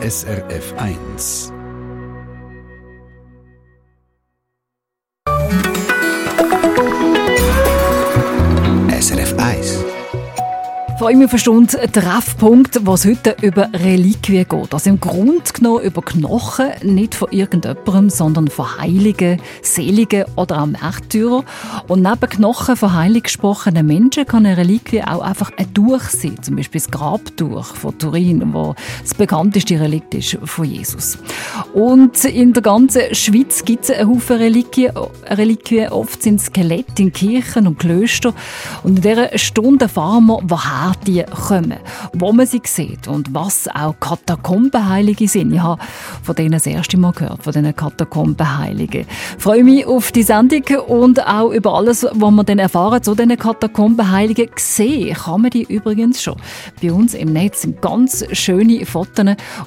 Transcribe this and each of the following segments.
SRF 1. Vor allem eine Stunde Treffpunkt, was heute über Reliquien geht. Also im Grunde genommen über Knochen, nicht von irgendjemandem, sondern von Heiligen, Seligen oder auch Märtyrern. Und neben Knochen von heilig gesprochenen Menschen kann eine Reliquie auch einfach ein Tuch sein. Zum Beispiel das Grabtuch von Turin, wo das bekannteste Relikt ist von Jesus. Und in der ganzen Schweiz gibt es einen Haufen Reliquien. Reliquien. Oft sind Skelette in Kirchen und Klöstern. Und in dieser Stunde erfahren wir, woher die kommen, wo man sie sieht und was auch Katakombenheilige sind. Ich habe von denen das erste Mal gehört, von diesen Katakombenheiligen. Ich freue mich auf die Sendung und auch über alles, was wir dann erfahren zu diesen Katakombenheiligen. Sehen kann man die übrigens schon. Bei uns im Netz sind ganz schöne Fotos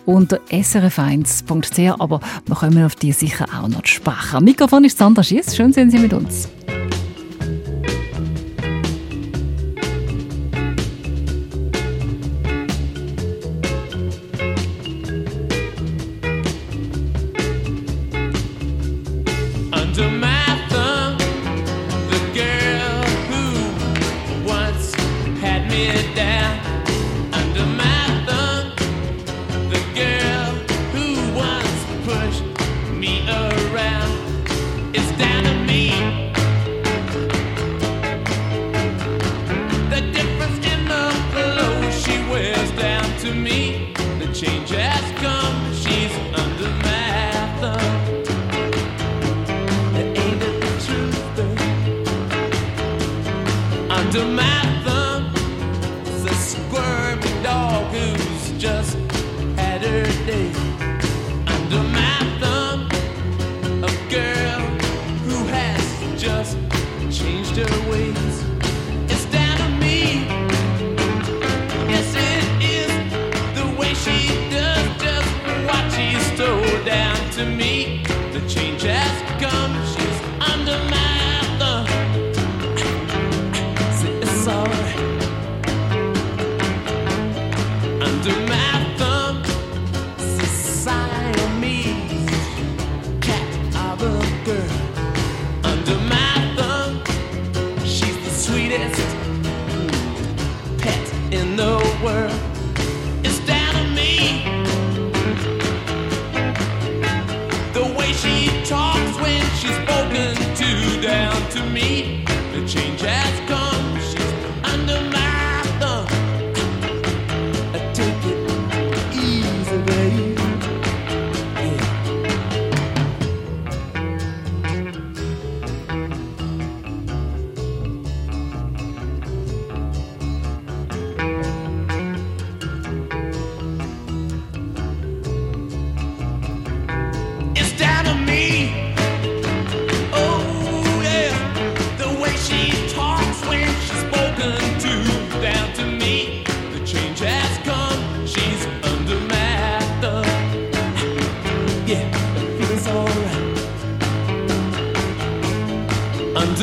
unter srf1.ch, aber wir kommen auf die sicher auch noch sprechen. Am Mikrofon ist Sandra Schiess. Schön sind Sie mit uns. The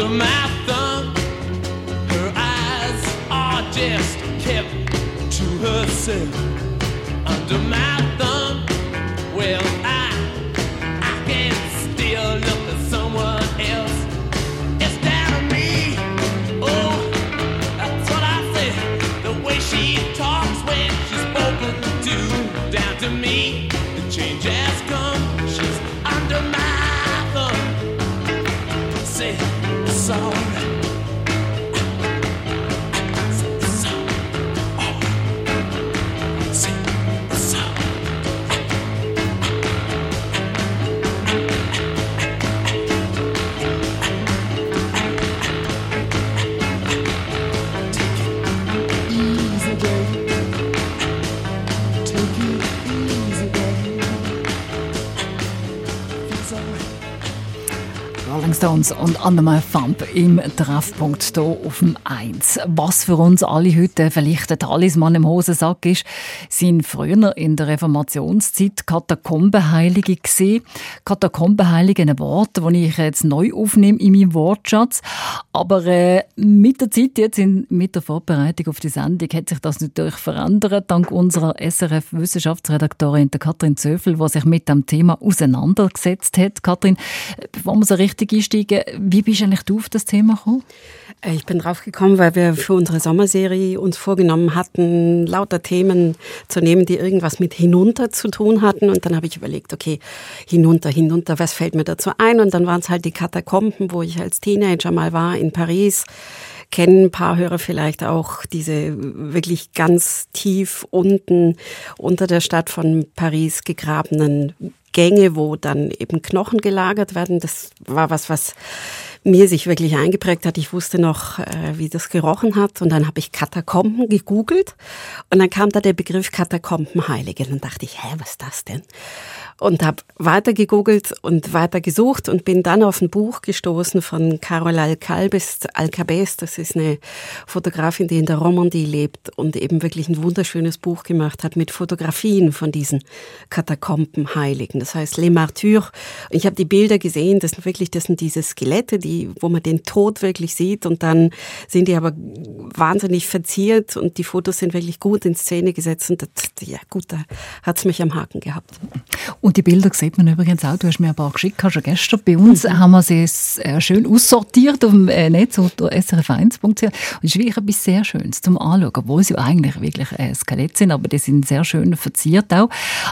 Under my thumb, her eyes are just kept to herself. Stones und Undermine Thump im Treffpunkt hier auf dem 1. Was für uns alle heute vielleicht ein Talisman im Hosensack ist, sind früher in der Reformationszeit Katakombenheilige gesehen. Katakombenheilige ein Wort, das ich jetzt neu aufnehme in meinem Wortschatz. Aber äh, mit der Zeit jetzt, in, mit der Vorbereitung auf die Sendung, hat sich das natürlich verändert, dank unserer SRF-Wissenschaftsredaktorin Katrin Zöfel, die sich mit dem Thema auseinandergesetzt hat. Katrin, bevor wir so richtig einsteigen, wie bist du eigentlich auf das Thema gekommen? Äh, ich bin drauf gekommen, weil wir für unsere Sommerserie uns vorgenommen hatten, lauter Themen zu nehmen, die irgendwas mit hinunter zu tun hatten. Und dann habe ich überlegt, okay, hinunter, hinunter, was fällt mir dazu ein? Und dann waren es halt die Katakomben, wo ich als Teenager mal war in Paris kennen ein paar Hörer vielleicht auch diese wirklich ganz tief unten unter der Stadt von Paris gegrabenen Gänge, wo dann eben Knochen gelagert werden. Das war was, was mir sich wirklich eingeprägt hat. Ich wusste noch, äh, wie das gerochen hat. Und dann habe ich Katakomben gegoogelt. Und dann kam da der Begriff Katakombenheilige. Dann dachte ich, hä, was ist das denn? und habe weiter gegoogelt und weiter gesucht und bin dann auf ein Buch gestoßen von Carol Alcalbes, Alcabes. Das ist eine Fotografin, die in der Romandie lebt und eben wirklich ein wunderschönes Buch gemacht hat mit Fotografien von diesen Katakombenheiligen. Das heißt Les Martyrs. Und ich habe die Bilder gesehen. Das sind wirklich, das sind diese Skelette, die, wo man den Tod wirklich sieht und dann sind die aber wahnsinnig verziert und die Fotos sind wirklich gut in Szene gesetzt und das, ja gut, da hat's mich am Haken gehabt. Und die Bilder sieht man übrigens auch. Du hast mir ein paar geschickt, schon gestern. Bei uns mhm. haben wir sie äh, schön aussortiert auf dem äh, Netz unter srf1.ch. Und es ist wirklich etwas sehr Schönes zum Anschauen, obwohl sie eigentlich wirklich äh, Skelett sind, aber die sind sehr schön verziert auch.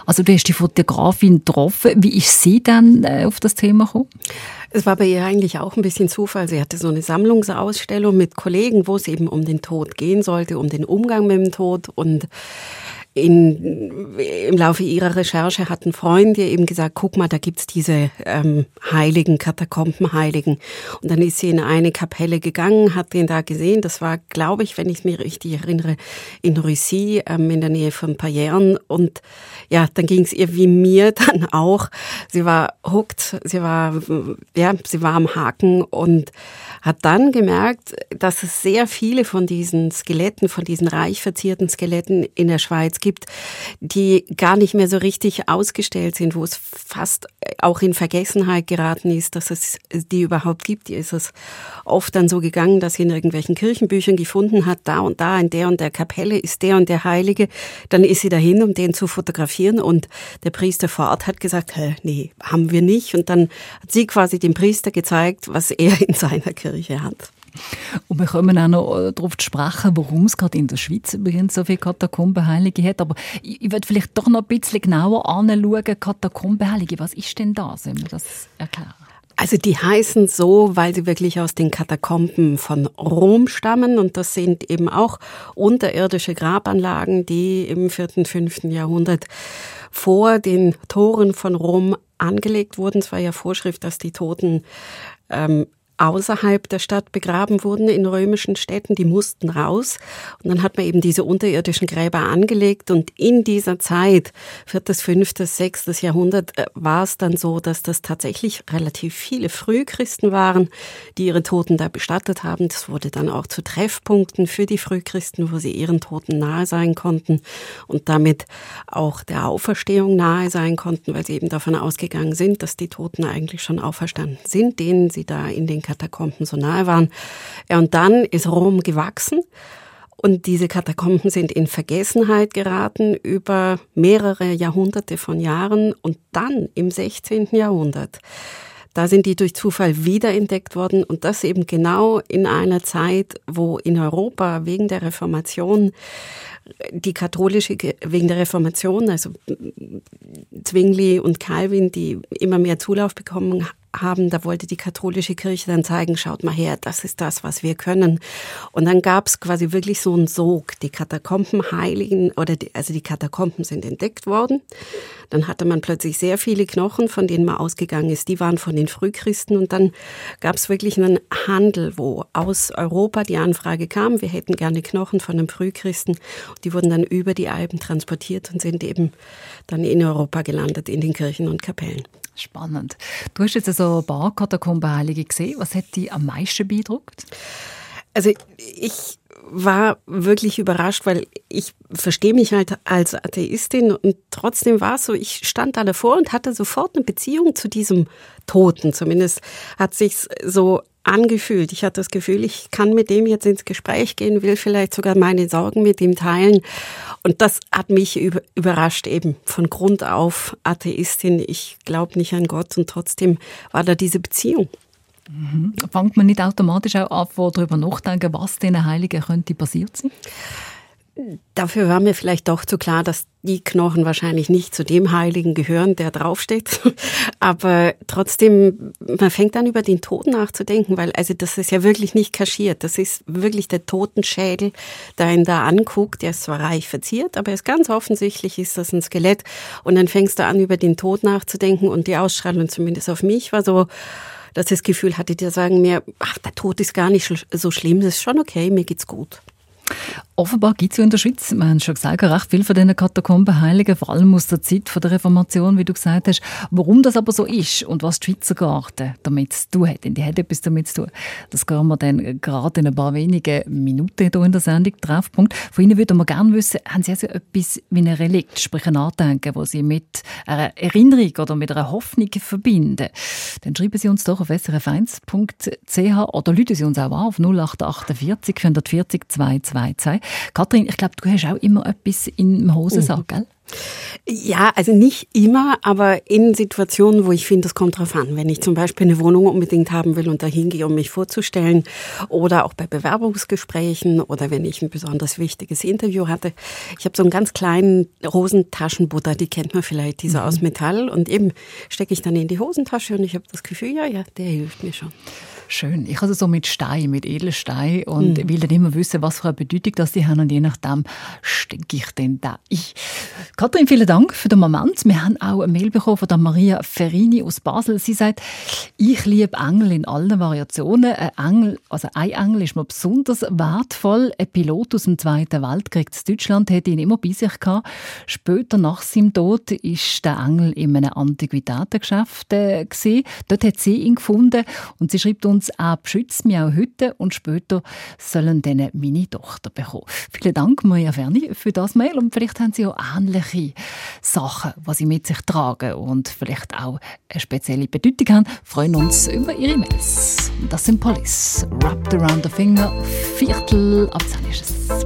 Also du hast die Fotografin getroffen. Wie ist sie dann äh, auf das Thema gekommen? Es war bei ihr eigentlich auch ein bisschen Zufall. Sie hatte so eine Sammlungsausstellung mit Kollegen, wo es eben um den Tod gehen sollte, um den Umgang mit dem Tod und in, im Laufe ihrer Recherche hatten Freunde eben gesagt, guck mal, da gibt's diese ähm, Heiligen, Katakombenheiligen. Und dann ist sie in eine Kapelle gegangen, hat den da gesehen. Das war, glaube ich, wenn ich mich richtig erinnere, in Russie, ähm, in der Nähe von Payerne. Und ja, dann ging's ihr wie mir dann auch. Sie war hooked, sie war, ja, sie war am Haken und hat dann gemerkt, dass es sehr viele von diesen Skeletten, von diesen reich verzierten Skeletten in der Schweiz gibt, die gar nicht mehr so richtig ausgestellt sind, wo es fast auch in Vergessenheit geraten ist, dass es die überhaupt gibt. Die ist es oft dann so gegangen, dass sie in irgendwelchen Kirchenbüchern gefunden hat, da und da in der und der Kapelle ist der und der Heilige. Dann ist sie dahin, um den zu fotografieren und der Priester vor Ort hat gesagt, Hä, nee, haben wir nicht. Und dann hat sie quasi dem Priester gezeigt, was er in seiner Kirche hat. Und wir kommen auch noch äh, darauf zu sprechen, warum es gerade in der Schweiz übrigens so viele Katakombenheilige hat. Aber ich, ich würde vielleicht doch noch ein bisschen genauer anschauen, Katakombenheilige. Was ist denn das? Sollen wir das erklären? Also die heißen so, weil sie wirklich aus den Katakomben von Rom stammen und das sind eben auch unterirdische Grabanlagen, die im vierten, fünften Jahrhundert vor den Toren von Rom angelegt wurden. Es war ja Vorschrift, dass die Toten ähm, außerhalb der Stadt begraben wurden in römischen Städten, die mussten raus. Und dann hat man eben diese unterirdischen Gräber angelegt und in dieser Zeit, viertes, fünftes, sechstes Jahrhundert, äh, war es dann so, dass das tatsächlich relativ viele Frühchristen waren, die ihre Toten da bestattet haben. Das wurde dann auch zu Treffpunkten für die Frühchristen, wo sie ihren Toten nahe sein konnten und damit auch der Auferstehung nahe sein konnten, weil sie eben davon ausgegangen sind, dass die Toten eigentlich schon auferstanden sind, denen sie da in den Katakomben so nahe waren. Und dann ist Rom gewachsen. Und diese Katakomben sind in Vergessenheit geraten über mehrere Jahrhunderte von Jahren. Und dann im 16. Jahrhundert, da sind die durch Zufall wiederentdeckt worden. Und das eben genau in einer Zeit, wo in Europa wegen der Reformation die katholische, wegen der Reformation, also Zwingli und Calvin, die immer mehr Zulauf bekommen haben, da wollte die katholische Kirche dann zeigen, schaut mal her, das ist das, was wir können. Und dann gab es quasi wirklich so einen Sog. Die Katakombenheiligen, oder die, also die Katakomben sind entdeckt worden. Dann hatte man plötzlich sehr viele Knochen, von denen man ausgegangen ist, die waren von den Frühchristen. Und dann gab es wirklich einen Handel, wo aus Europa die Anfrage kam, wir hätten gerne Knochen von einem Frühchristen. Die wurden dann über die Alpen transportiert und sind eben dann in Europa gelandet, in den Kirchen und Kapellen. Spannend. Du hast jetzt so ein paar Katakombenheilige gesehen. Was hat dich am meisten beeindruckt? Also ich war wirklich überrascht, weil ich verstehe mich halt als Atheistin und trotzdem war es so, ich stand da davor und hatte sofort eine Beziehung zu diesem Toten. Zumindest hat sich's so angefühlt. Ich hatte das Gefühl, ich kann mit dem jetzt ins Gespräch gehen, will vielleicht sogar meine Sorgen mit ihm teilen. Und das hat mich überrascht, eben von Grund auf Atheistin. Ich glaube nicht an Gott und trotzdem war da diese Beziehung. Mhm. Fangt man nicht automatisch auch an, darüber nachdenken, was diesen Heiligen könnte passiert sein? Dafür war mir vielleicht doch zu klar, dass die Knochen wahrscheinlich nicht zu dem Heiligen gehören, der draufsteht. Aber trotzdem, man fängt dann über den Tod nachzudenken, weil also das ist ja wirklich nicht kaschiert. Das ist wirklich der Totenschädel, der ihn da anguckt. Der ist zwar reich verziert, aber ist ganz offensichtlich ist das ein Skelett. Und dann fängst du an, über den Tod nachzudenken und die Ausstrahlung zumindest auf mich war so, dass ich das Gefühl hatte, die sagen mir, ach, der Tod ist gar nicht so schlimm, das ist schon okay, mir geht's gut. Offenbar gibt es ja in der Schweiz, wir haben schon gesagt, recht viel von diesen Katakombenheiligen, vor allem aus der Zeit der Reformation, wie du gesagt hast. Warum das aber so ist und was die Schweizer Garten damit zu tun hat, denn die hat etwas damit zu tun, das gehen wir dann gerade in ein paar wenigen Minuten hier in der Sendung drauf. Von Ihnen würden wir gerne wissen, haben Sie also etwas wie ein Relikt, sprich ein Andenken, das Sie mit einer Erinnerung oder mit einer Hoffnung verbinden? Dann schreiben Sie uns doch auf srf1.ch oder lüten Sie uns auch an auf 0848 440 222. Kathrin, ich glaube, du hast auch immer etwas im Hosensack, mhm. gell? Ja, also nicht immer, aber in Situationen, wo ich finde, das kommt drauf an. Wenn ich zum Beispiel eine Wohnung unbedingt haben will und dahin gehe, um mich vorzustellen, oder auch bei Bewerbungsgesprächen oder wenn ich ein besonders wichtiges Interview hatte. Ich habe so einen ganz kleinen Hosentaschenbutter, die kennt man vielleicht, dieser mhm. aus Metall, und eben stecke ich dann in die Hosentasche und ich habe das Gefühl, ja, ja, der hilft mir schon. Schön. Ich habe so mit Stein, mit Edelstein und mhm. will dann immer wissen, was für eine Bedeutung das die haben und je nachdem stecke ich dann da. Ich. Kathrin, vielen Dank für den Moment. Wir haben auch eine Mail bekommen von der Maria Ferrini aus Basel. Sie sagt, ich liebe Engel in allen Variationen. Ein Engel, also ein Engel ist mir besonders wertvoll. Ein Pilot aus dem Zweiten Weltkrieg in Deutschland hat ihn immer bei sich gehabt. Später nach seinem Tod ist der Engel in einem Antiquitätengeschäft äh, Dort hat sie ihn gefunden und sie schreibt uns uns auch beschützt mich auch heute und später sollen dann meine Tochter bekommen. Vielen Dank, Maria Ferni, für das Mail und vielleicht haben Sie auch ähnliche Sachen, was Sie mit sich tragen und vielleicht auch eine spezielle Bedeutung haben. Wir freuen uns über Ihre Mails. Das sind Police. Wrapped Around the Finger. Viertel ab 10 ist es.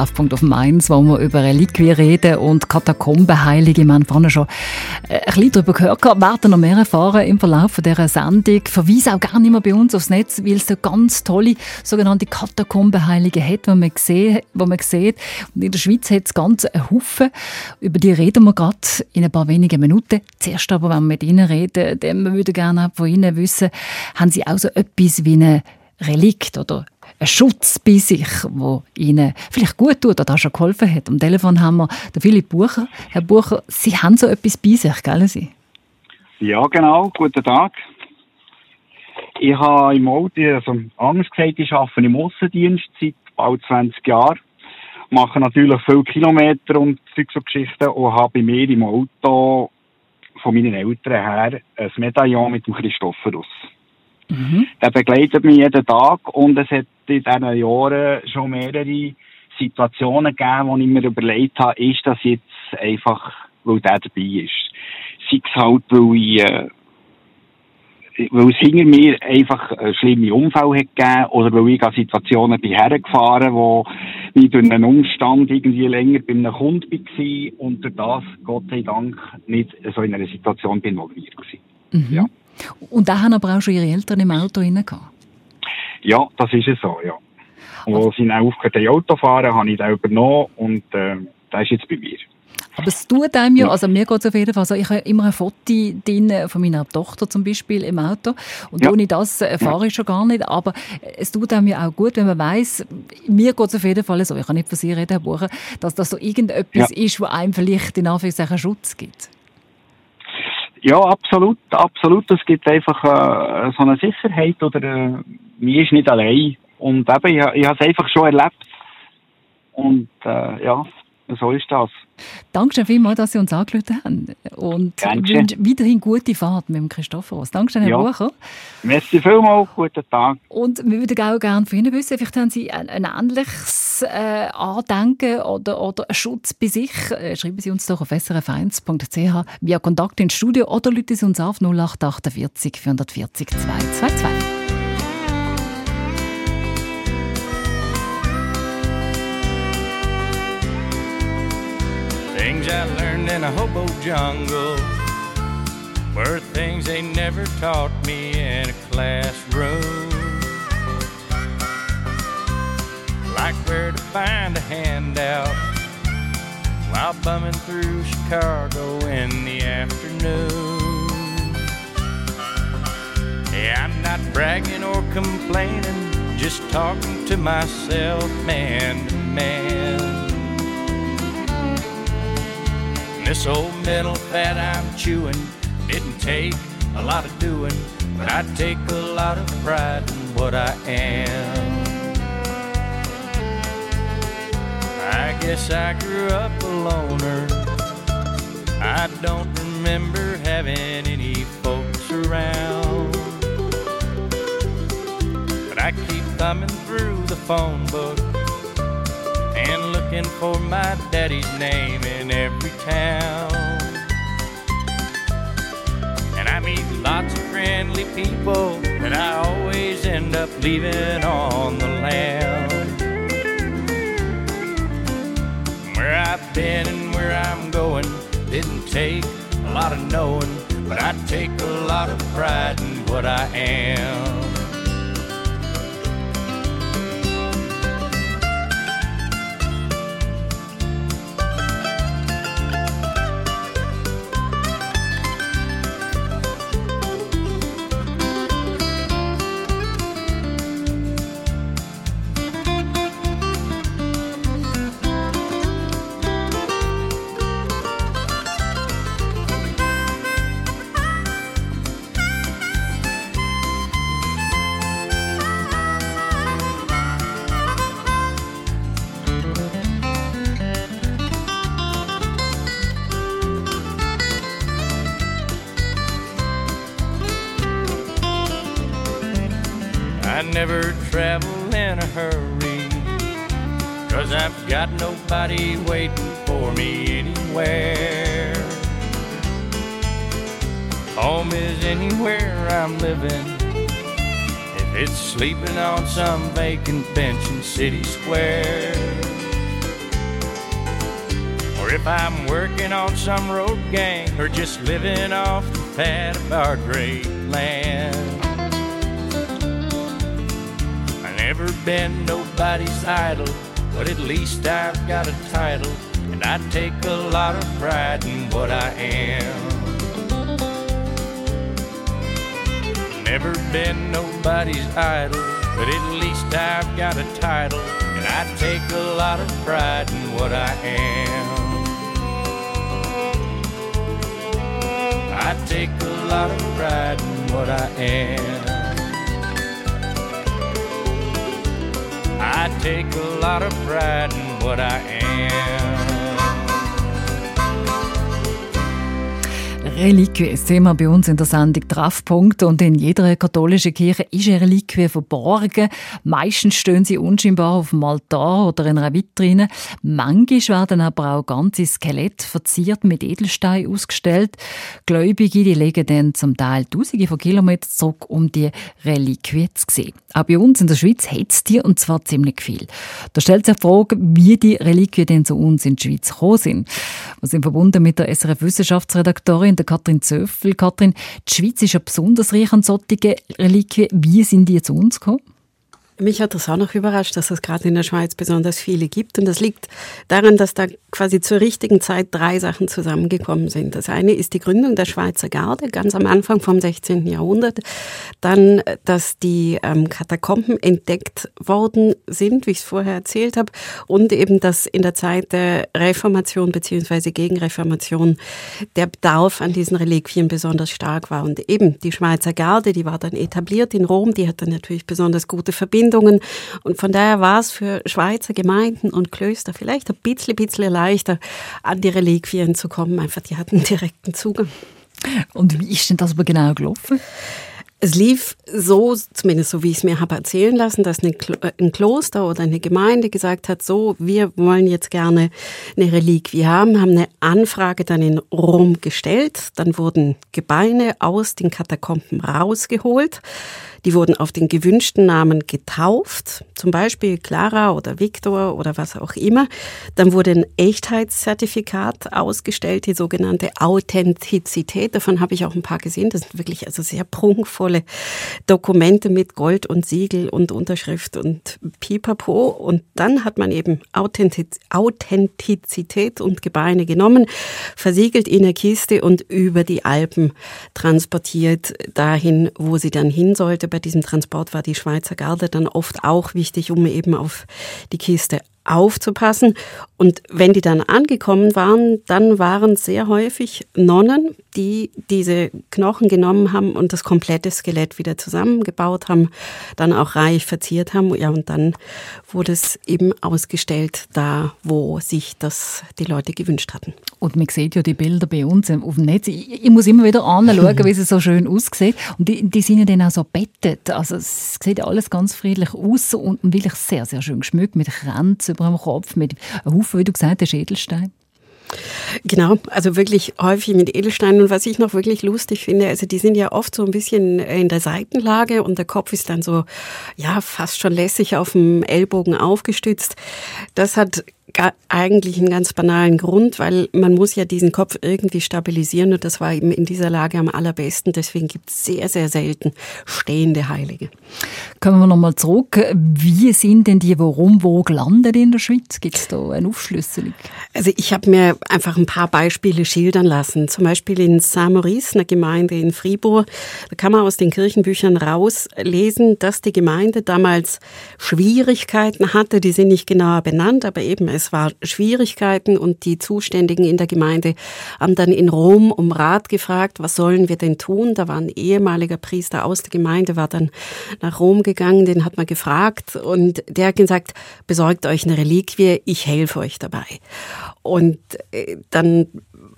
Treffpunkt auf Mainz, wo wir über Reliquien reden und Katakombenheilige. Wir haben vorhin schon äh, ein bisschen darüber gehört. Wir werden noch mehr erfahren im Verlauf dieser Sendung. Verweise auch gerne immer bei uns aufs Netz, weil es so ganz tolle sogenannte Katakombenheilige hat, die man, gesehen, die man sieht. Und in der Schweiz hat es ganz einen Haufen. Über die reden wir gerade in ein paar wenigen Minuten. Zuerst aber, wenn wir mit Ihnen reden, dann würde ich gerne von Ihnen wissen, haben Sie auch so etwas wie eine Relikt oder ein Schutz bei sich, wo Ihnen vielleicht gut tut oder auch schon geholfen hat. Am Telefon haben wir den Philipp Bucher. Herr Bucher, Sie haben so etwas bei sich, gell Sie? Ja, genau. Guten Tag. Ich habe im Auto, also anders gesagt, ich arbeite im Aussendienst seit bald 20 Jahren. Mache natürlich viele Kilometer und so Geschichten und habe bei mir im Auto von meinen Eltern her ein Medaillon mit dem Christophorus. Mhm. Der begleitet mich jeden Tag und es hat in diesen Jahren schon mehrere Situationen gegeben, wo ich mir überlegt habe, ist das jetzt einfach, weil der dabei ist. Sei es halt, weil ich, äh, weil es hinter mir einfach einen schlimmen Unfall hat gegeben oder weil ich an Situationen bin hergefahren, wo ich durch einen Umstand irgendwie länger bei einem Kunden war und durch das, Gott sei Dank, nicht so in einer Situation bin involviert war. Mhm. Ja. Und da haben aber auch schon Ihre Eltern im Auto rein Ja, das ist es so, ja. Und als sie dann aufgehört haben, Auto fahren, habe ich den übernommen und äh, der ist jetzt bei mir. Aber es tut einem ja, also mir geht es auf jeden Fall so, ich habe immer ein Foto drin von meiner Tochter zum Beispiel im Auto und ja. ohne das erfahre ich schon gar nicht, aber es tut einem ja auch gut, wenn man weiß, mir geht es auf jeden Fall so, ich kann nicht von Sie reden, Herr Bucher, dass das so irgendetwas ja. ist, wo einem vielleicht in Anführungszeichen Schutz gibt. Ja, absolut, absolut. Es gibt einfach äh, so eine Sicherheit oder äh, mir ist nicht allein. Und eben, ich, ich habe es einfach schon erlebt. Und äh, ja, so ist das. Dankeschön vielmals, dass Sie uns angerufen haben. Und wünsche weiterhin gute Fahrt mit dem Christophorus. Dankeschön, Herr ja. Bucher. Merci vielmals, guten Tag. Und wir würden auch gerne von Ihnen wissen, vielleicht haben Sie ein, ein ähnliches äh, Andenken oder, oder einen Schutz bei sich. Äh, schreiben Sie uns doch auf srf1.ch via Kontakt ins Studio oder rufen Sie uns auf 0848 440 222. Things I learned in a hobo jungle were things they never taught me in a classroom. Like where to find a handout while bumming through Chicago in the afternoon. Yeah, I'm not bragging or complaining, just talking to myself man to man. This old metal that I'm chewing didn't take a lot of doing, but I take a lot of pride in what I am. I guess I grew up a loner. I don't remember having any folks around. But I keep thumbing through the phone book looking for my daddy's name in every town. And I meet lots of friendly people that I always end up leaving on the land. Where I've been and where I'm going didn't take a lot of knowing, but I take a lot of pride in what I am. Got nobody waiting for me anywhere. Home is anywhere I'm living. If it's sleeping on some vacant bench in City Square. or if I'm working on some road gang, or just living off the fat of our great land. I've never been nobody's idol, but at least I've got a title, and I take a lot of pride in what I am. Never been nobody's idol, but at least I've got a title, and I take a lot of pride in what I am. I take a lot of pride in what I am. Take a lot of pride in what I am. Reliquie, das Thema bei uns in der Sendung Treffpunkt und in jeder katholischen Kirche ist eine Reliquie verborgen. Meistens stehen sie unscheinbar auf dem Altar oder in einer Vitrine. Manchmal werden aber auch ganze Skelette verziert mit Edelstein ausgestellt. Gläubige die legen dann zum Teil Tausende von Kilometern zurück, um die Reliquie zu sehen. Auch bei uns in der Schweiz hat es die und zwar ziemlich viel. Da stellt sich die Frage, wie die Reliquien denn zu uns in die Schweiz gekommen sind. Wir sind verbunden mit der SRF-Wissenschaftsredaktorin, der Katrin Zöffel. Katrin, die Schweiz ist ja besonders reich an solchen Reliquien. Wie sind die zu uns gekommen? Mich hat das auch noch überrascht, dass es gerade in der Schweiz besonders viele gibt. Und das liegt daran, dass da quasi zur richtigen Zeit drei Sachen zusammengekommen sind. Das eine ist die Gründung der Schweizer Garde, ganz am Anfang vom 16. Jahrhundert. Dann, dass die ähm, Katakomben entdeckt worden sind, wie ich es vorher erzählt habe. Und eben, dass in der Zeit der Reformation beziehungsweise Gegenreformation der Bedarf an diesen Reliquien besonders stark war. Und eben die Schweizer Garde, die war dann etabliert in Rom, die hat dann natürlich besonders gute Verbindungen Verbindungen. Und von daher war es für Schweizer Gemeinden und Klöster vielleicht ein bisschen, bisschen leichter, an die Reliquien zu kommen. Einfach, die hatten direkten Zugang. Und wie ist denn das aber genau gelaufen? Es lief so, zumindest so wie ich es mir habe erzählen lassen, dass äh, ein Kloster oder eine Gemeinde gesagt hat, so, wir wollen jetzt gerne eine Reliquie haben, haben eine Anfrage dann in Rom gestellt, dann wurden Gebeine aus den Katakomben rausgeholt, die wurden auf den gewünschten Namen getauft, zum Beispiel Clara oder Victor oder was auch immer. Dann wurde ein Echtheitszertifikat ausgestellt, die sogenannte Authentizität. Davon habe ich auch ein paar gesehen. Das sind wirklich also sehr prunkvolle Dokumente mit Gold und Siegel und Unterschrift und Pipapo. Und dann hat man eben Authentiz Authentizität und Gebeine genommen, versiegelt in der Kiste und über die Alpen transportiert dahin, wo sie dann hin sollte bei diesem Transport war die Schweizer Garde dann oft auch wichtig, um eben auf die Kiste aufzupassen. Und wenn die dann angekommen waren, dann waren sehr häufig Nonnen, die diese Knochen genommen haben und das komplette Skelett wieder zusammengebaut haben, dann auch reich verziert haben. Ja, und dann wurde es eben ausgestellt, da wo sich das die Leute gewünscht hatten. Und man sieht ja die Bilder bei uns auf dem Netz. Ich, ich muss immer wieder anschauen, wie sie so schön aussieht. Und die, die sind ja dann auch so bettet. Also es sieht alles ganz friedlich aus und wirklich sehr, sehr schön geschmückt mit Kränzen über dem Kopf, mit Haufen, wie du gesagt hast, Edelstein. Genau, also wirklich häufig mit Edelsteinen. Und was ich noch wirklich lustig finde, also die sind ja oft so ein bisschen in der Seitenlage und der Kopf ist dann so, ja, fast schon lässig auf dem Ellbogen aufgestützt. Das hat eigentlich einen ganz banalen Grund, weil man muss ja diesen Kopf irgendwie stabilisieren und das war eben in dieser Lage am allerbesten. Deswegen gibt es sehr, sehr selten stehende Heilige. Kommen wir nochmal zurück. Wie sind denn die Warum wo gelandet in der Schweiz? Gibt es da eine Aufschlüsselung? Also ich habe mir einfach ein paar Beispiele schildern lassen. Zum Beispiel in Saint-Maurice, einer Gemeinde in Fribourg. Da kann man aus den Kirchenbüchern rauslesen, dass die Gemeinde damals Schwierigkeiten hatte. Die sind nicht genauer benannt, aber eben es war Schwierigkeiten und die Zuständigen in der Gemeinde haben dann in Rom um Rat gefragt, was sollen wir denn tun? Da war ein ehemaliger Priester aus der Gemeinde, war dann nach Rom gegangen, den hat man gefragt und der hat gesagt, besorgt euch eine Reliquie, ich helfe euch dabei. Und äh, dann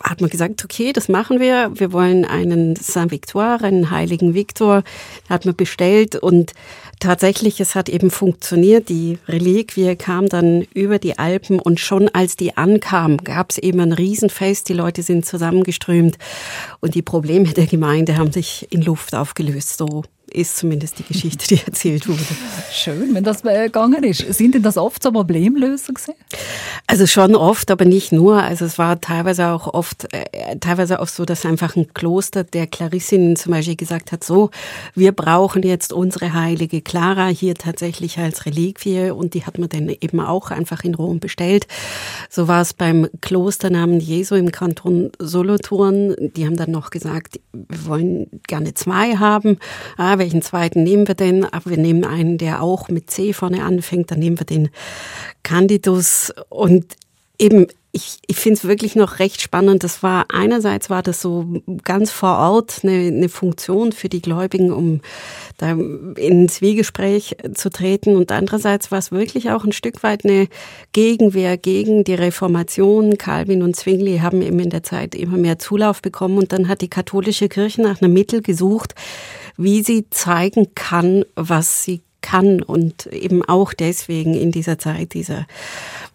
hat man gesagt, okay, das machen wir. Wir wollen einen Saint Victoire, einen heiligen Victor, hat man bestellt und tatsächlich, es hat eben funktioniert. Die Reliquie kam dann über die Alpen und schon als die ankam, gab es eben ein Riesenfest. Die Leute sind zusammengeströmt und die Probleme der Gemeinde haben sich in Luft aufgelöst. So ist zumindest die Geschichte, die erzählt wurde. Schön, wenn das äh, gegangen ist. Sind denn das oft so Problemlöser gewesen? Also schon oft, aber nicht nur. Also es war teilweise auch oft, äh, teilweise auch so, dass einfach ein Kloster der Clarissinnen zum Beispiel gesagt hat, so, wir brauchen jetzt unsere heilige Clara hier tatsächlich als Reliquie und die hat man dann eben auch einfach in Rom bestellt. So war es beim Klosternamen Jesu im Kanton Solothurn. Die haben dann noch gesagt, wir wollen gerne zwei haben. Ah, welchen zweiten nehmen wir denn? Aber wir nehmen einen, der auch mit C vorne anfängt. Dann nehmen wir den Candidus und eben ich, ich finde es wirklich noch recht spannend. Das war einerseits war das so ganz vor Ort eine, eine Funktion für die Gläubigen, um da in ein Zwiegespräch zu treten. Und andererseits war es wirklich auch ein Stück weit eine Gegenwehr gegen die Reformation. Calvin und Zwingli haben eben in der Zeit immer mehr Zulauf bekommen. Und dann hat die katholische Kirche nach einem Mittel gesucht, wie sie zeigen kann, was sie kann und eben auch deswegen in dieser Zeit dieser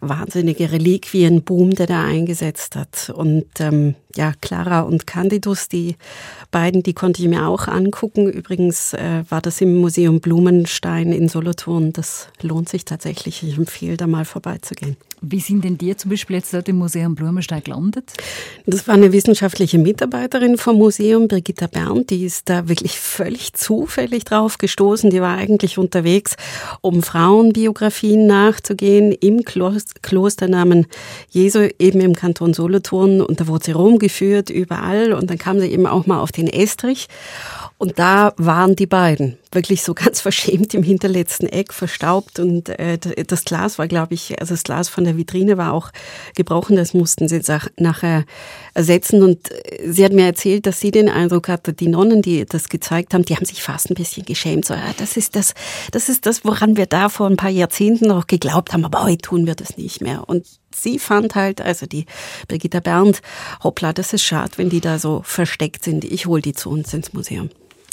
wahnsinnige Reliquienboom, der da eingesetzt hat. Und ähm, ja, Clara und Candidus, die beiden, die konnte ich mir auch angucken. Übrigens äh, war das im Museum Blumenstein in Solothurn. Das lohnt sich tatsächlich. Ich empfehle da mal vorbeizugehen. Wie sind denn die zum Beispiel jetzt dort im Museum Blumenstein gelandet? Das war eine wissenschaftliche Mitarbeiterin vom Museum, Brigitta Berndt. Die ist da wirklich völlig zufällig drauf gestoßen. Die war eigentlich unterwegs, um Frauenbiografien nachzugehen im Klosternamen Jesu, eben im Kanton Solothurn. Und da wurde sie rumgeführt überall. Und dann kam sie eben auch mal auf den Estrich. Und da waren die beiden wirklich so ganz verschämt im hinterletzten Eck verstaubt. Und äh, das Glas war, glaube ich, also das Glas von der Vitrine war auch gebrochen, das mussten sie nachher ersetzen. Und äh, sie hat mir erzählt, dass sie den Eindruck hatte, die Nonnen, die das gezeigt haben, die haben sich fast ein bisschen geschämt, so, ja, das ist das, das ist das, woran wir da vor ein paar Jahrzehnten noch geglaubt haben, aber heute tun wir das nicht mehr. Und sie fand halt, also die Brigitta Berndt, hoppla, das ist schade, wenn die da so versteckt sind. Ich hol die zu uns ins Museum.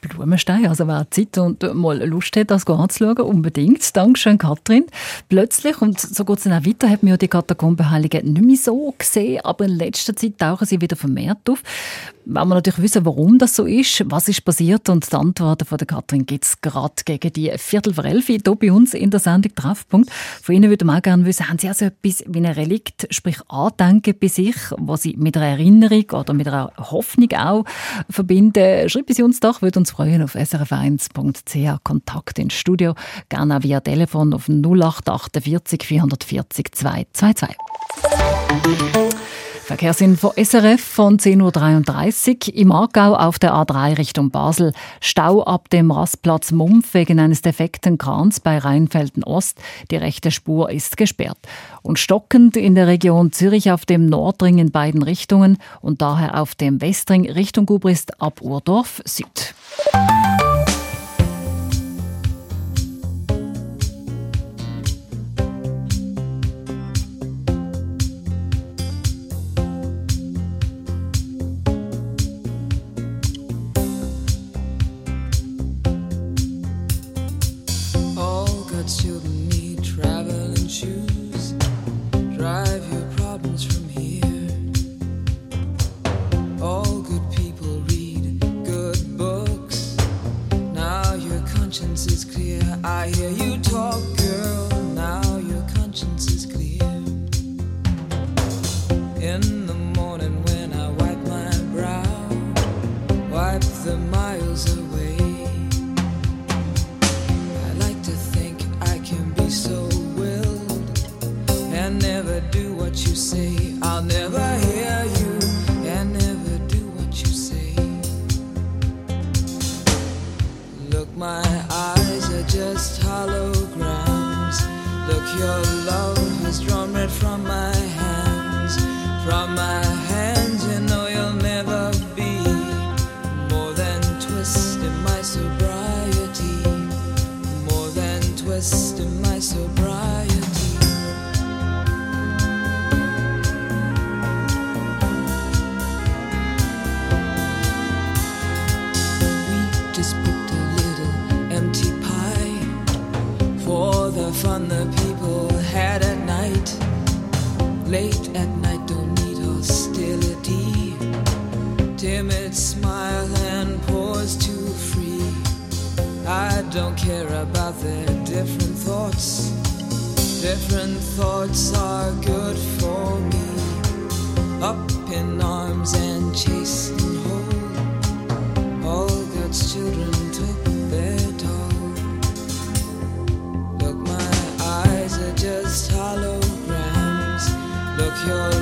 Blumenstein. Also wer Zeit und mal Lust hat, das anzuschauen, unbedingt. Dankeschön, Katrin. Plötzlich, und so geht es dann auch weiter, hat man ja die Katakombenheiligen nicht mehr so gesehen, aber in letzter Zeit tauchen sie wieder vermehrt auf. Wenn wir natürlich wissen, warum das so ist, was ist passiert und die Antworten von der Katrin gibt es gerade gegen die Viertel vor elf hier bei uns in der Sendung Treffpunkt. Von Ihnen würde man auch gerne wissen, haben Sie also etwas wie ein Relikt, sprich Andenken bei sich, was Sie mit einer Erinnerung oder mit einer Hoffnung auch verbinden? Schreiben Sie uns doch, würde uns freuen auf srf1.ch Kontakt ins Studio, gerne auch via Telefon auf 0848 440 222. Verkehrsinfo SRF von 10.33 Uhr. Im Aargau auf der A3 Richtung Basel. Stau ab dem Rastplatz Mumpf wegen eines defekten Krans bei Rheinfelden Ost. Die rechte Spur ist gesperrt. Und stockend in der Region Zürich auf dem Nordring in beiden Richtungen und daher auf dem Westring Richtung Gubrist ab Urdorf Süd. Don't care about their different thoughts. Different thoughts are good for me. Up in arms and chasing home. All God's children took their toll. Look, my eyes are just holograms. Look, your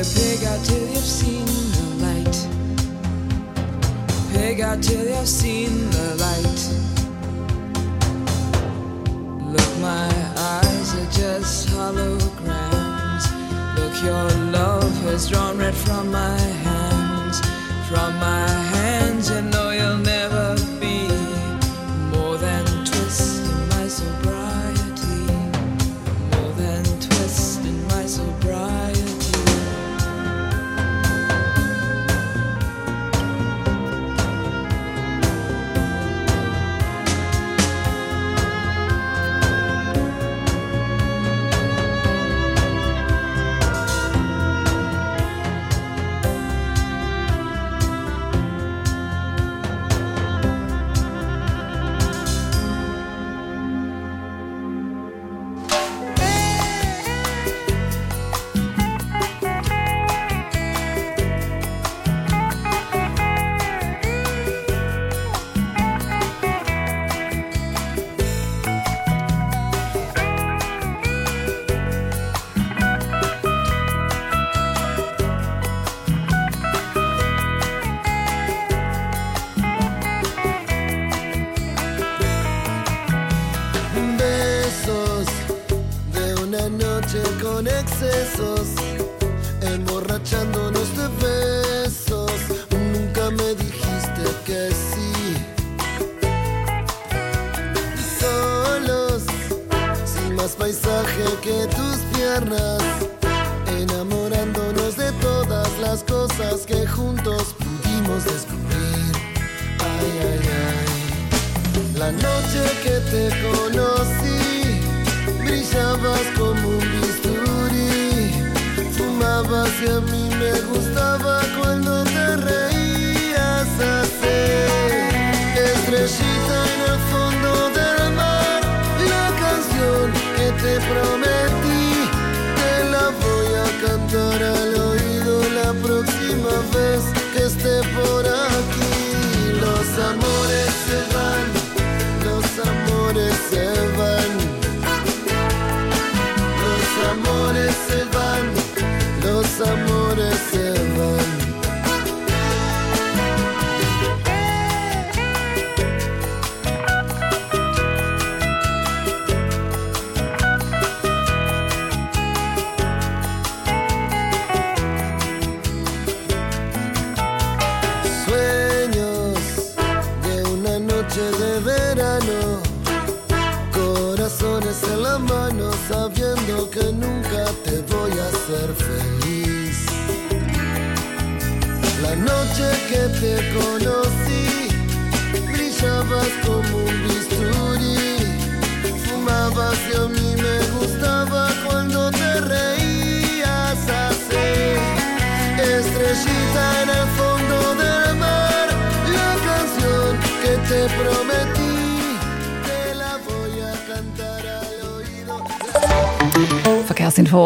You pig out till you've seen the light. Pig out till you've seen the light. Look, my eyes are just holograms. Look, your love has drawn red from my hands. From my hands, you know you'll never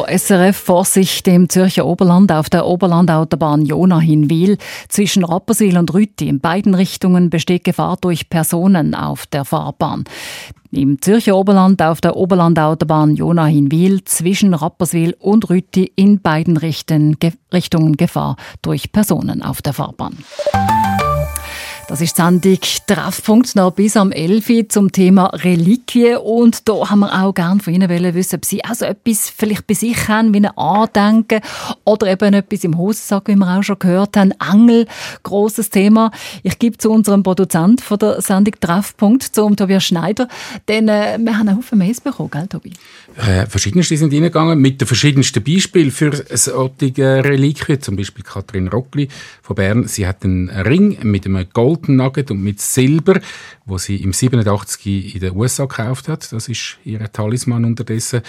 SRF Vorsicht im Zürcher Oberland auf der Oberlandautobahn Jona hin Wiel zwischen Rapperswil und Rütti. In beiden Richtungen besteht Gefahr durch Personen auf der Fahrbahn. Im Zürcher Oberland auf der Oberlandautobahn Jona hin Wiel zwischen Rapperswil und Rütti in beiden Richtungen Gefahr durch Personen auf der Fahrbahn. Das ist Sendung Treffpunkt noch bis am 11 Uhr zum Thema Reliquien. Und da haben wir auch gerne von Ihnen wissen, ob Sie also etwas vielleicht bei sich haben, wie ein Andenken oder eben etwas im Hosensack, wie wir auch schon gehört haben. Engel, grosses Thema. Ich gebe zu unserem Produzent von der Sendung Treffpunkt, zum Tobias Schneider, denn äh, wir haben einen Haufen Mails bekommen, gell, Tobi? Äh, verschiedenste sind reingegangen mit den verschiedensten Beispielen für solche Reliquien. Zum Beispiel Kathrin Rockli von Bern. Sie hat einen Ring mit einem Golden Nugget und mit Silber, wo sie im 87 in den USA gekauft hat. Das ist ihr Talisman unterdessen.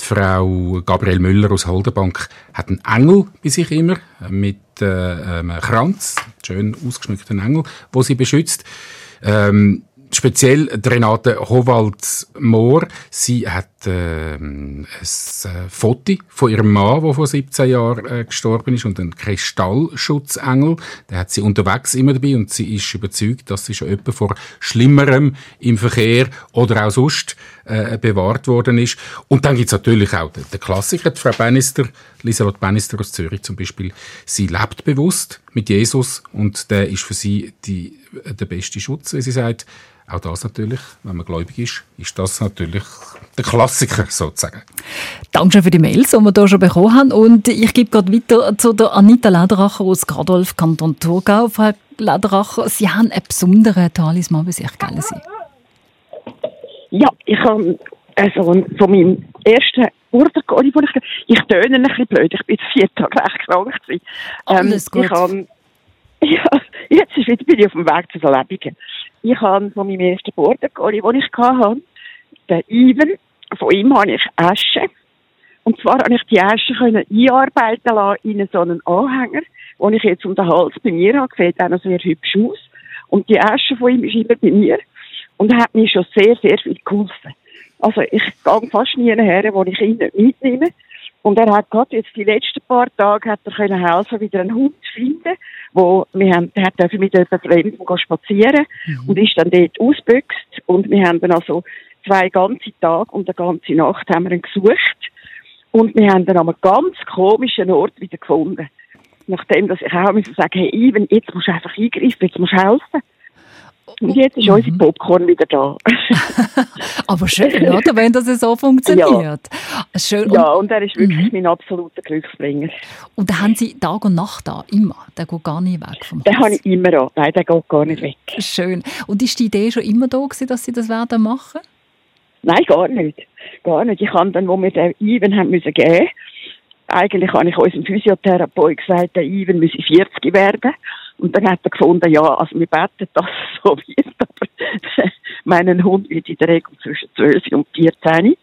Die Frau Gabrielle Müller aus Holderbank hat einen Engel bei sich immer mit äh, einem Kranz, schön ausgeschmückten Engel, wo sie beschützt. Ähm, speziell Renate Howald-Mohr. Sie hat äh, ein äh, Foto von ihrem Mann, der vor 17 Jahren äh, gestorben ist, und einen Kristallschutzengel. Den hat sie unterwegs immer dabei und sie ist überzeugt, dass sie schon etwa vor Schlimmerem im Verkehr oder auch sonst äh, bewahrt worden ist. Und dann gibt's natürlich auch den, den Klassiker, die Frau Bannister, Lieselot Bannister aus Zürich zum Beispiel. Sie lebt bewusst mit Jesus und der ist für sie die, der beste Schutz, wie sie sagt. Auch das natürlich, wenn man gläubig ist, ist das natürlich der Klassiker sozusagen. Danke für die Mails, die wir hier schon bekommen haben. Und ich gebe gerade weiter zu der Anita Lederacher aus Gradolf, Kanton Thurgau. Frau Lederacher, Sie haben einen besonderen Talisman bei sich, gell? Sie? Ja, ich habe also von meinem ersten Geburtstag, wo ich, ich töne ein bisschen blöd, ich bin jetzt vier Tage recht krank gewesen. Alles gut. Ich habe, ja, jetzt ist wieder, bin ich auf dem Weg zu den Lebungen. Ich habe von meinem ersten Bordercollie, den ich hatte, den Ivan, von ihm habe ich Asche. Und zwar habe ich die Asche einarbeiten lassen in so einen Anhänger, den ich jetzt um den Hals bei mir habe. Sieht auch noch sehr hübsch aus. Und die Asche von ihm ist immer bei mir und hat mir schon sehr, sehr viel geholfen. Also ich gehe fast nie her, wo ich ihn nicht mitnehme. Und er hat gerade jetzt die letzten paar Tage hat er können helfen, wieder einen Hund zu finden, wo wir haben, er hat mit jemandem Fremden spazieren mhm. und ist dann dort ausgebüxt und wir haben dann also zwei ganze Tage und eine ganze Nacht haben wir ihn gesucht und wir haben dann an einem ganz komischen Ort wieder gefunden. Nachdem, dass ich auch müssen sagen, hey, Ivan, jetzt musst du einfach eingreifen, jetzt musst du helfen. Und jetzt ist mhm. unser Popcorn wieder da. Aber schön, oder? Wenn das so funktioniert. Ja, schön. ja und er ist wirklich mhm. mein absoluter Glücksbringer. Und den haben Sie Tag und Nacht da, immer? Der geht gar nicht weg vom Haus? Den habe ich immer da. Nein, der geht gar nicht weg. Schön. Und ist die Idee schon immer da gewesen, dass Sie das werden machen? Nein, gar nicht. Gar nicht. Ich habe dann, wo wir den Ivan haben müssen geben, eigentlich habe ich unserem Physiotherapeut gesagt, der Ivan müsse 40 werden. Und dann hat er gefunden, ja, also wir beten, dass es so wird, aber meinen Hund wird in der Regel zwischen 12 und 14.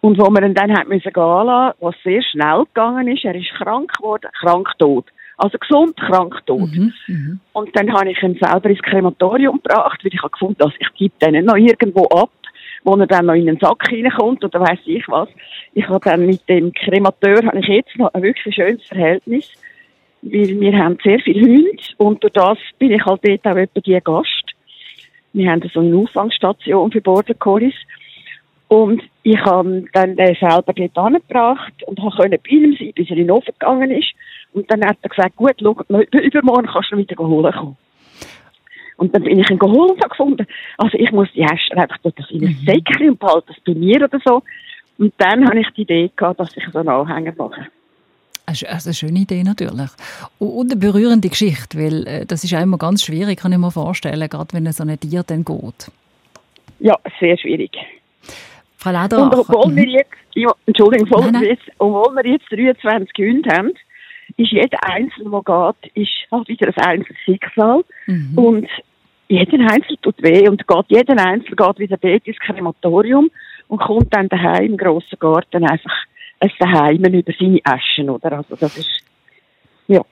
Und wo wir ihn dann hat müssen gehen lassen, was sehr schnell gegangen ist, er ist krank geworden, krank tot. Also gesund, krank tot. Mhm, mhm. und dann habe ich ihn selber ins Krematorium gebracht, weil ich habe gefunden, dass ich gebe den noch irgendwo ab, wo er dann noch in den Sack reinkommt oder weiss ich was. Ich habe dann mit dem Kremateur habe ich jetzt noch ein wirklich schönes Verhältnis weil wir haben sehr viele Hunde und durch das bin ich halt dort auch etwa die Gast. Wir haben so eine Auffangstation für Border Collies und ich habe dann den selber dort angebracht und konnte bei ihm sein, bis er in den Ofen gegangen ist. Und dann hat er gesagt, gut, schau, übermorgen kannst du ihn wieder holen kommen. Und dann bin ich ihn geholt und habe gefunden, also ich muss die Häscher einfach dort in ein mhm. Säckchen und behalte das bei mir oder so. Und dann habe ich die Idee gehabt, dass ich so einen Anhänger mache. Das ist eine schöne Idee natürlich. Und eine berührende Geschichte, weil äh, das ist immer ganz schwierig, kann ich mir vorstellen, gerade wenn es so ein Tier dann geht. Ja, sehr schwierig. Frau Lederach. Und obwohl wir mhm. jetzt, ja, Entschuldigung, obwohl, nein, nein. Wir jetzt, obwohl wir jetzt 23 Hunde haben, ist jeder Einzelne, der geht, ist halt wieder ein einzelnes Schicksal. Mhm. Und jeder Einzelne tut weh und geht, jeder Einzelne geht wieder dort ins Krematorium und kommt dann daheim im grossen Garten einfach ein Daheim über seine Aschen, oder? Also das ist, ja.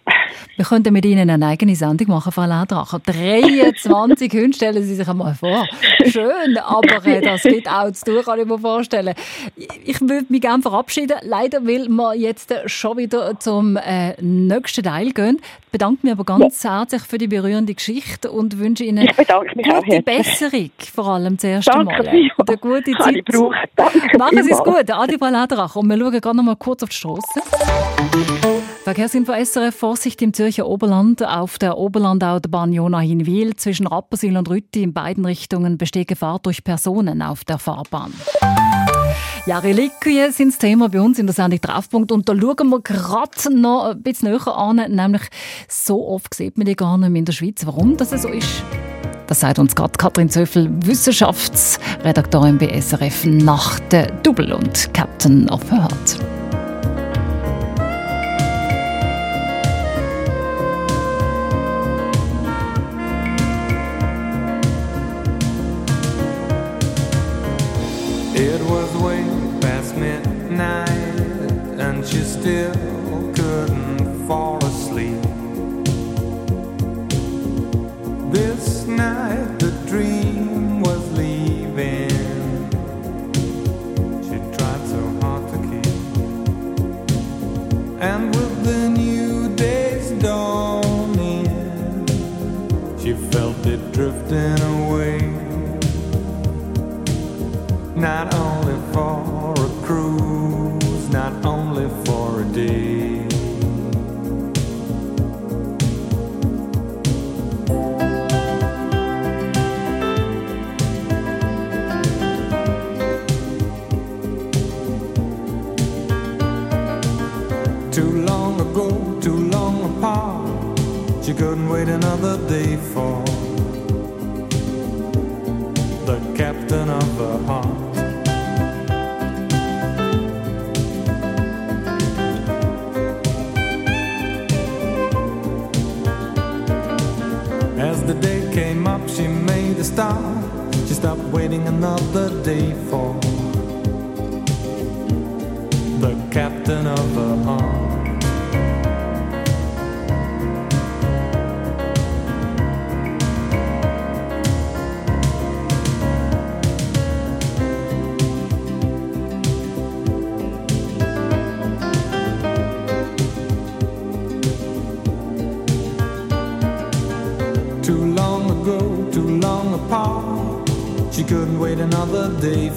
Wir könnten mit Ihnen eine eigene Sendung machen, Frau Laudracher. 23 Hunde, stellen Sie sich einmal vor. Schön, aber äh, das geht auch zu tun, kann ich mir vorstellen. Ich würde mich gerne verabschieden. Leider will man jetzt schon wieder zum äh, nächsten Teil gehen. Ich bedanke mich aber ganz ja. herzlich für die berührende Geschichte und wünsche Ihnen gute Besserung, vor allem das erste Danke Mal. Und eine gute Zeit. Danke Machen Sie es gut. Adi Frau Laudracher. Und wir schauen gerade noch mal kurz auf die Straße. Verkehrsinfo SRF Vorsicht im Zürcher Oberland. Auf der Oberlandautobahn Jonahin-Wiel zwischen Rapperswil und Rütti in beiden Richtungen besteht Gefahr durch Personen auf der Fahrbahn. Ja, Reliquien sind das Thema bei uns in der Sendung Treffpunkt. Und da schauen wir gerade noch ein bisschen näher an. Nämlich, so oft sieht man die gar nicht mehr in der Schweiz. Warum das so ist, das sagt uns gerade Katrin Zöffel, Wissenschaftsredaktorin bei SRF nach der Double und Captain of Heart. It was way past midnight, and she still holiday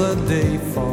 another day for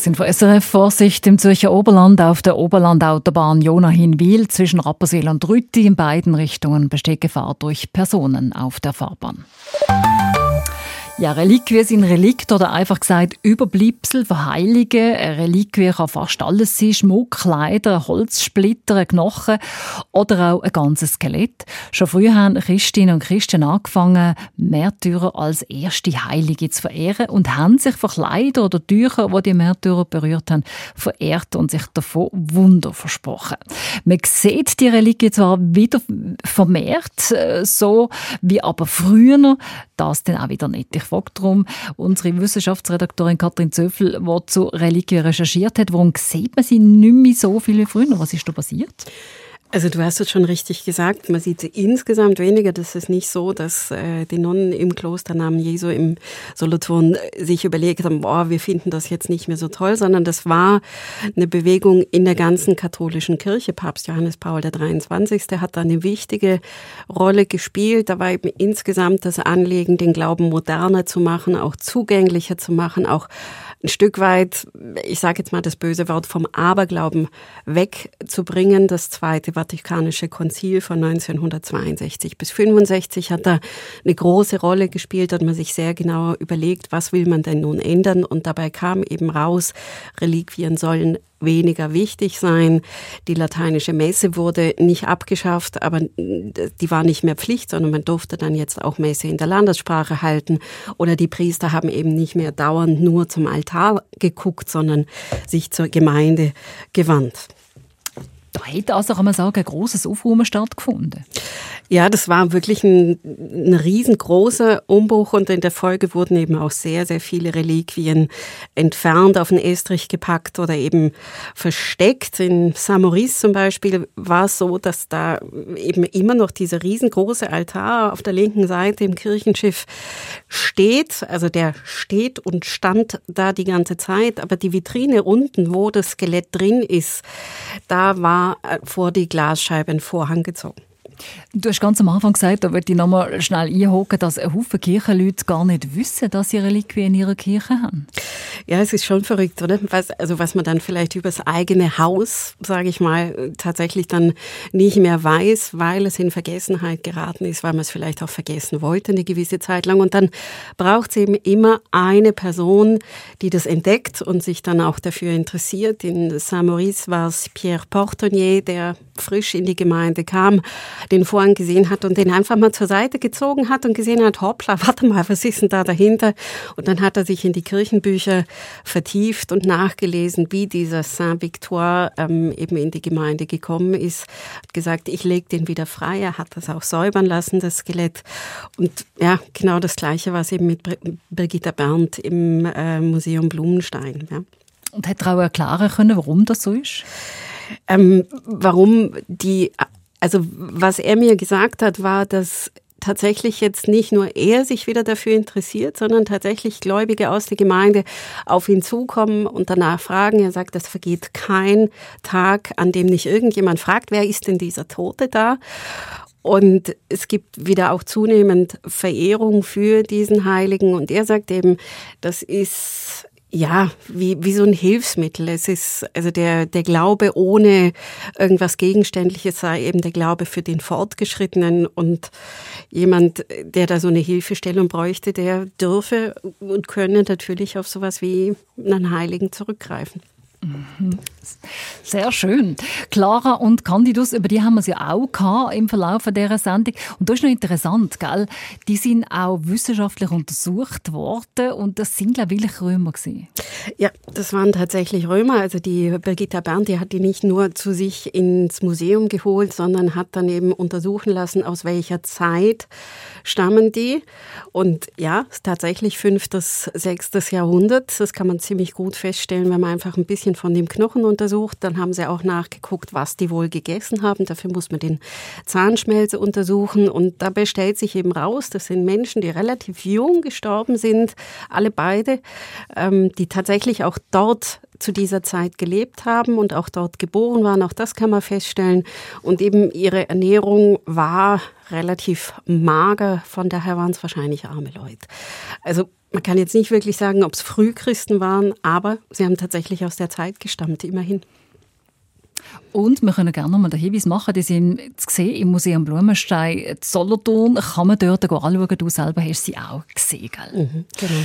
Verkehrsinfo SRF Vorsicht im Zürcher Oberland auf der Oberlandautobahn Jonahin-Wiel zwischen Rapperswil und Rütti in beiden Richtungen besteht Gefahr durch Personen auf der Fahrbahn. Ja, Reliquien sind Relikte oder einfach gesagt Überbleibsel von Heiligen. Eine Reliquie kann fast alles sein. Schmuck, Kleider, Holzsplitter, Knochen oder auch ein ganzes Skelett. Schon früh haben Christinnen und Christen angefangen, Märtyrer als erste Heilige zu verehren und haben sich von Kleider oder Tücher, die die Märtyrer berührt haben, verehrt und sich davon Wunder versprochen. Man sieht die Reliquie zwar wieder vermehrt, äh, so wie aber früher, das dann auch wieder nicht. Ich darum unsere Wissenschaftsredaktorin Katrin Zöffel, die zu Reliquien recherchiert hat, warum sieht man sie nicht mehr so viel wie früher? Was ist da passiert? Also du hast es schon richtig gesagt, man sieht sie insgesamt weniger. Das ist nicht so, dass äh, die Nonnen im Kloster Namen Jesu im Solothurn äh, sich überlegt haben, boah, wir finden das jetzt nicht mehr so toll, sondern das war eine Bewegung in der ganzen katholischen Kirche. Papst Johannes Paul der 23. hat da eine wichtige Rolle gespielt. Da war eben insgesamt das Anliegen, den Glauben moderner zu machen, auch zugänglicher zu machen, auch ein Stück weit, ich sage jetzt mal das böse Wort, vom Aberglauben wegzubringen. Das Zweite Vatikanische Konzil von 1962 bis 65 hat da eine große Rolle gespielt, hat man sich sehr genau überlegt, was will man denn nun ändern und dabei kam eben raus, Reliquien sollen weniger wichtig sein. Die lateinische Messe wurde nicht abgeschafft, aber die war nicht mehr Pflicht, sondern man durfte dann jetzt auch Messe in der Landessprache halten. Oder die Priester haben eben nicht mehr dauernd nur zum Altar geguckt, sondern sich zur Gemeinde gewandt. Da hätte also, kann man sagen, ein großes Aufruhr stattgefunden. Ja, das war wirklich ein, ein riesengroßer Umbruch und in der Folge wurden eben auch sehr, sehr viele Reliquien entfernt, auf den Estrich gepackt oder eben versteckt. In Saint-Maurice zum Beispiel war es so, dass da eben immer noch dieser riesengroße Altar auf der linken Seite im Kirchenschiff steht. Also der steht und stand da die ganze Zeit, aber die Vitrine unten, wo das Skelett drin ist, da war vor die Glasscheibe ein Vorhang gezogen. Du hast ganz am Anfang gesagt, da würde ich nochmal schnell einhocken, dass ein Haufen Kirchenleute gar nicht wissen, dass sie Reliquien in ihrer Kirche haben. Ja, es ist schon verrückt, oder? Was, also was man dann vielleicht über das eigene Haus, sage ich mal, tatsächlich dann nicht mehr weiß, weil es in Vergessenheit geraten ist, weil man es vielleicht auch vergessen wollte eine gewisse Zeit lang. Und dann braucht es eben immer eine Person, die das entdeckt und sich dann auch dafür interessiert. In Saint-Maurice war es Pierre Portonnier, der frisch in die Gemeinde kam, den Vorhang gesehen hat und den einfach mal zur Seite gezogen hat und gesehen hat, hoppla, warte mal, was ist denn da dahinter? Und dann hat er sich in die Kirchenbücher vertieft und nachgelesen, wie dieser Saint-Victoire ähm, eben in die Gemeinde gekommen ist. Hat gesagt, ich lege den wieder frei. Er hat das auch säubern lassen, das Skelett. Und ja, genau das Gleiche war es eben mit Brigitta Berndt im äh, Museum Blumenstein. Ja. Und hat er auch erklären können, warum das so ist? Ähm, warum die also was er mir gesagt hat, war, dass tatsächlich jetzt nicht nur er sich wieder dafür interessiert, sondern tatsächlich Gläubige aus der Gemeinde auf ihn zukommen und danach fragen. Er sagt, es vergeht kein Tag, an dem nicht irgendjemand fragt, wer ist denn dieser Tote da? Und es gibt wieder auch zunehmend Verehrung für diesen Heiligen. Und er sagt eben, das ist ja, wie, wie so ein Hilfsmittel. Es ist, also der, der Glaube ohne irgendwas Gegenständliches sei eben der Glaube für den Fortgeschrittenen und jemand, der da so eine Hilfestellung bräuchte, der dürfe und könne natürlich auf sowas wie einen Heiligen zurückgreifen. Sehr schön. Clara und Candidus, über die haben wir es ja auch gehabt im Verlauf dieser Sendung. Und das ist noch interessant, gell? Die sind auch wissenschaftlich untersucht worden und das sind, glaube ich, Römer gewesen. Ja, das waren tatsächlich Römer. Also die Birgitta Berndt, die hat die nicht nur zu sich ins Museum geholt, sondern hat dann eben untersuchen lassen, aus welcher Zeit stammen die. Und ja, tatsächlich fünftes, sechstes Jahrhundert. Das kann man ziemlich gut feststellen, wenn man einfach ein bisschen von dem Knochen untersucht. Dann haben sie auch nachgeguckt, was die wohl gegessen haben. Dafür muss man den Zahnschmelze untersuchen. Und dabei stellt sich eben raus, das sind Menschen, die relativ jung gestorben sind, alle beide, ähm, die tatsächlich auch dort zu dieser Zeit gelebt haben und auch dort geboren waren. Auch das kann man feststellen. Und eben ihre Ernährung war relativ mager. Von daher waren es wahrscheinlich arme Leute. Also man kann jetzt nicht wirklich sagen, ob es Frühchristen waren, aber sie haben tatsächlich aus der Zeit gestammt, immerhin. Und wir können gerne noch mal den Hinweis machen, die sind zu sehen im Museum Blumenstein in Solothurn. Kann man dort anschauen. Du selber hast sie auch gesehen, gell? Mhm, genau.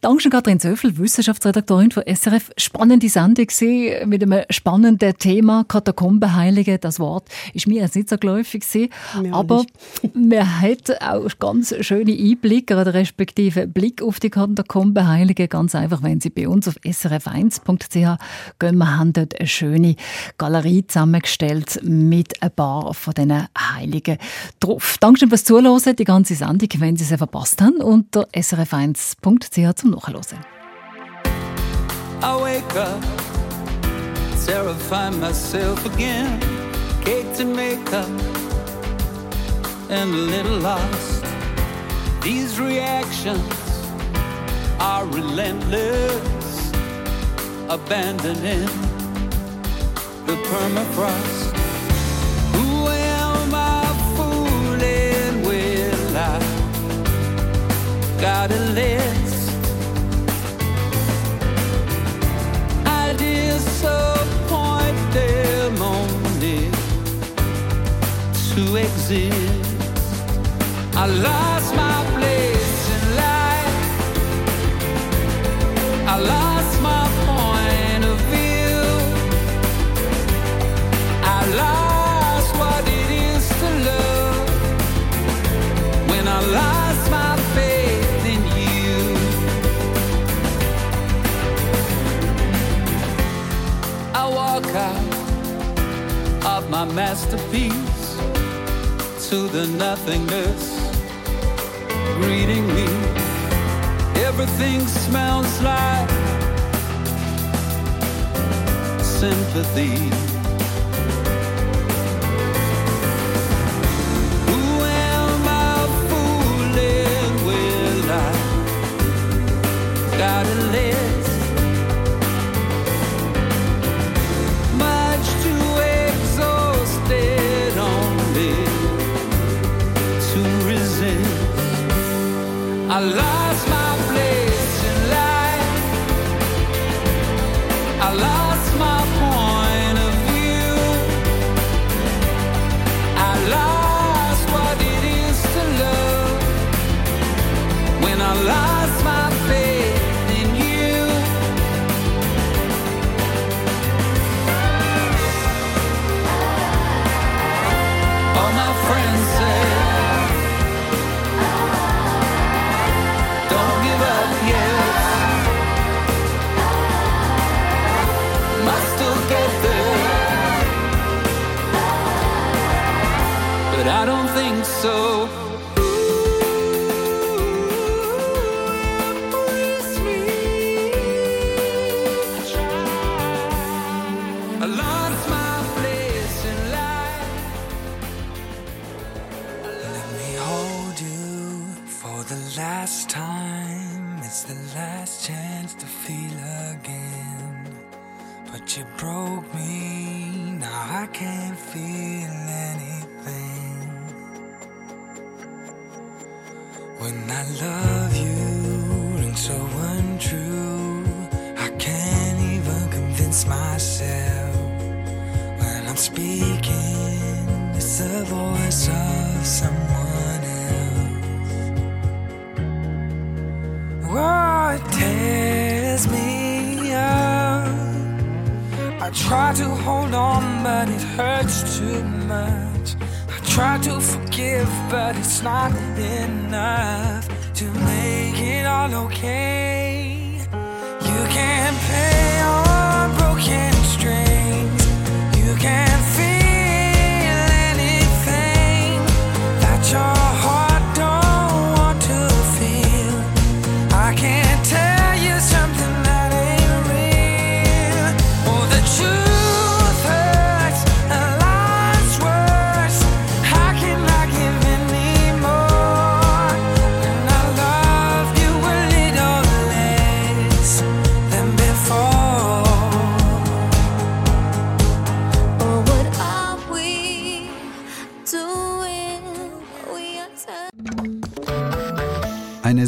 Dankeschön, Katrin Zöfel, Wissenschaftsredaktorin von SRF. Spannende Sendung gewesen, mit einem spannenden Thema, Katakombenheilige. Das Wort ist mir jetzt nicht so geläufig gewesen. Mir aber man hat auch ganz schöne Einblicke oder respektive Blick auf die Katakombenheilige. Ganz einfach, wenn Sie bei uns auf srf1.ch gehen. Wir haben dort eine schöne Galerie zusammengestellt mit ein paar von diesen Heiligen drauf. Dankeschön fürs Zuhören. Die ganze Sendung, wenn Sie sie verpasst haben, unter srf1.ch zum Nachhören. I wake up, terrify myself again. Cake to make up, and a little lost. These reactions are relentless, abandoning the permafrost. Who am I fooling? Will I got a list? I disappoint them only to exist. I lost my my masterpiece to the nothingness greeting me. Everything smells like sympathy. Last time. It's the last chance to feel again. But you broke me, now I can't feel anything. When I love you, rings so untrue. Try to forgive, but it's not enough to make it all okay.